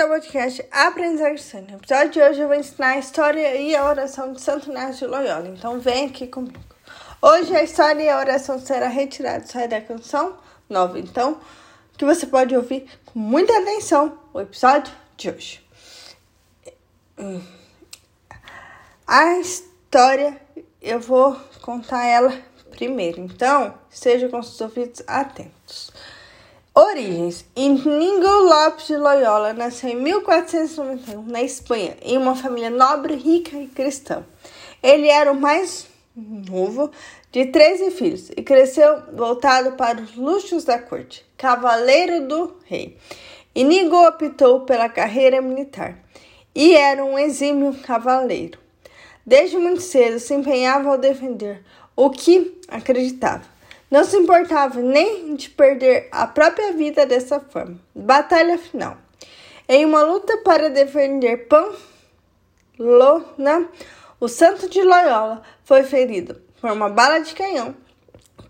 bem-vindo ao podcast Aprendizagem Sã. No episódio de hoje eu vou ensinar a história e a oração de Santo Inácio de Loyola. Então vem aqui comigo. Hoje a história e a oração será retirada sai da canção nova. Então, que você pode ouvir com muita atenção o episódio de hoje. A história eu vou contar ela primeiro. Então, esteja com os ouvidos atentos. Origens: Inigo Lopes de Loyola nasceu em 1491 na Espanha, em uma família nobre, rica e cristã. Ele era o mais novo de 13 filhos e cresceu voltado para os luxos da corte, cavaleiro do rei. Inigo optou pela carreira militar e era um exímio cavaleiro. Desde muito cedo se empenhava ao defender o que acreditava não se importava nem de perder a própria vida dessa forma. Batalha final. Em uma luta para defender Pamplona, o santo de Loyola foi ferido por uma bala de canhão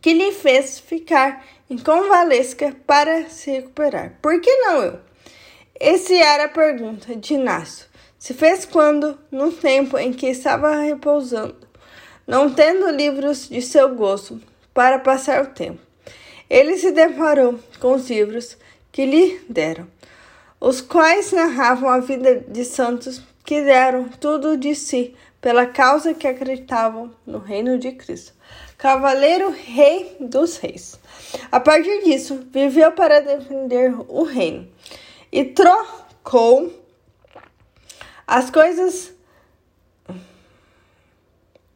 que lhe fez ficar em convalesca para se recuperar. Por que não eu? Essa era a pergunta de Inácio. Se fez quando, no tempo em que estava repousando, não tendo livros de seu gosto, para passar o tempo. Ele se deparou com os livros que lhe deram, os quais narravam a vida de santos que deram tudo de si pela causa que acreditavam no reino de Cristo. Cavaleiro Rei dos Reis. A partir disso, viveu para defender o reino e trocou as coisas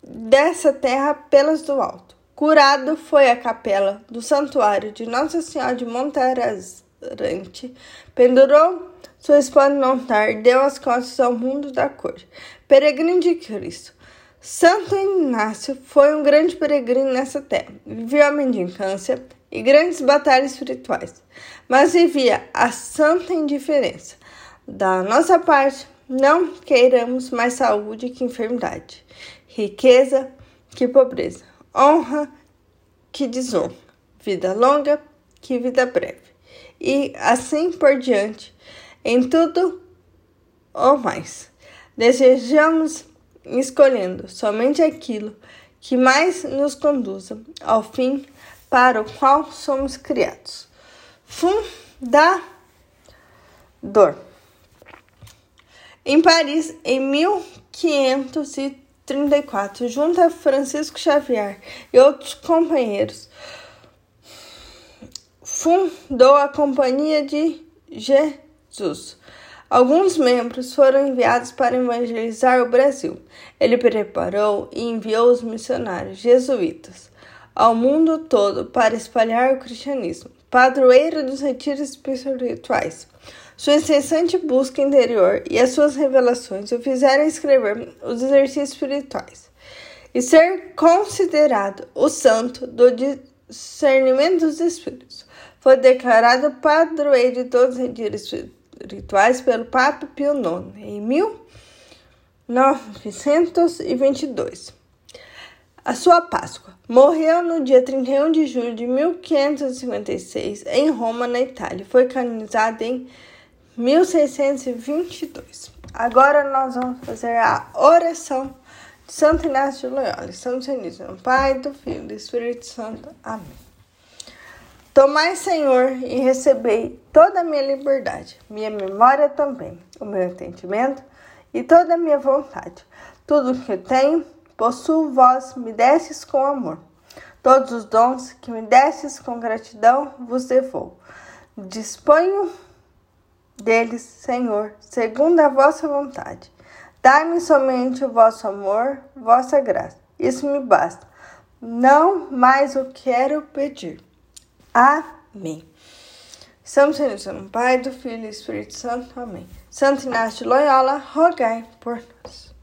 dessa terra pelas do alto. Curado foi a capela do santuário de Nossa Senhora de Montarante, pendurou sua espada no altar, deu as costas ao mundo da cor. Peregrino de Cristo. Santo Inácio foi um grande peregrino nessa terra. Viveu a mendicância e grandes batalhas espirituais, mas vivia a santa indiferença. Da nossa parte, não queiramos mais saúde que enfermidade, riqueza que pobreza honra que desonra, vida longa que vida breve, e assim por diante, em tudo ou mais. Desejamos escolhendo somente aquilo que mais nos conduza ao fim para o qual somos criados. Fundador. Em Paris, em 1530, 34, junto a Francisco Xavier e outros companheiros, fundou a Companhia de Jesus. Alguns membros foram enviados para evangelizar o Brasil. Ele preparou e enviou os missionários jesuítas ao mundo todo para espalhar o cristianismo, padroeiro dos retiros espirituais. Sua incessante busca interior e as suas revelações o fizeram escrever os exercícios espirituais e ser considerado o santo do discernimento dos espíritos. Foi declarado padroeiro de todos os retiros espirituais pelo Papa Pio IX em 1922. A sua Páscoa. Morreu no dia 31 de julho de 1556 em Roma, na Itália. Foi canonizado em 1622. Agora nós vamos fazer a oração de Santo Inácio de Loyola. Unidos no Pai, do Filho e do Espírito Santo. Amém. Tomai, Senhor, e recebei toda a minha liberdade, minha memória também, o meu entendimento e toda a minha vontade. Tudo que eu tenho, possuo vós, me destes com amor. Todos os dons que me destes com gratidão vos devolvo. Disponho deles, Senhor, segundo a vossa vontade. Dai-me somente o vosso amor, vossa graça. Isso me basta. Não mais o quero pedir. Amém. Estamos unidos no Pai, do Filho e do Espírito Santo. Amém. Santo Inácio de Loyola, rogai por nós.